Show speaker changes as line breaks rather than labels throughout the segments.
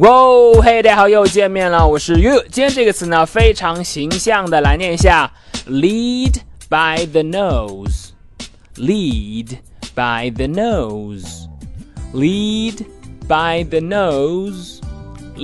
哇，嘿，大家好，又见面了，我是 You。今天这个词呢，非常形象的来念一下，lead by the nose，lead by the nose，lead by the nose，lead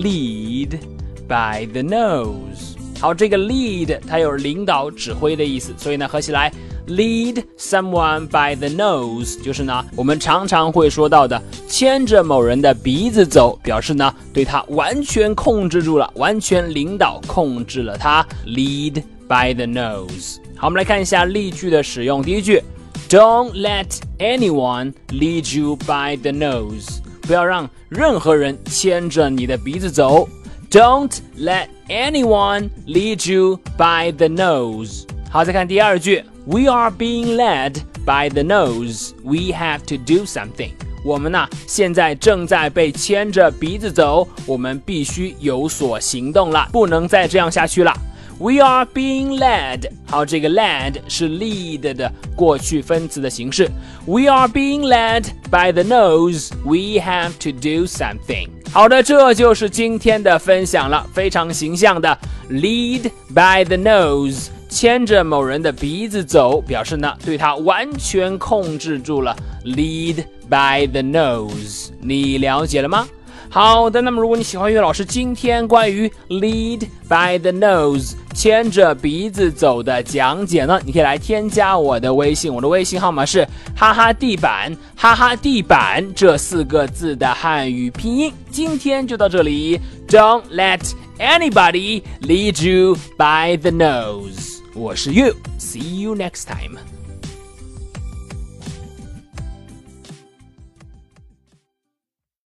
by the nose。好，这个 lead 它有领导、指挥的意思，所以呢，合起来。Lead someone by the nose，就是呢，我们常常会说到的，牵着某人的鼻子走，表示呢，对他完全控制住了，完全领导控制了他。Lead by the nose。好，我们来看一下例句的使用。第一句，Don't let anyone lead you by the nose，不要让任何人牵着你的鼻子走。Don't let anyone lead you by the nose。好，再看第二句。We are being led by the nose. We have to do something. 我们呢，现在正在被牵着鼻子走，我们必须有所行动了，不能再这样下去了。We are being led. 好，这个 led 是 lead 的过去分词的形式。We are being led by the nose. We have to do something. 好的，这就是今天的分享了，非常形象的 lead by the nose。牵着某人的鼻子走，表示呢对他完全控制住了。Lead by the nose，你了解了吗？好的，那么如果你喜欢岳老师今天关于 lead by the nose 牵着鼻子走的讲解呢，你可以来添加我的微信，我的微信号码是哈哈地板哈哈地板这四个字的汉语拼音。今天就到这里，Don't let anybody lead you by the nose。我是 You，See you next time。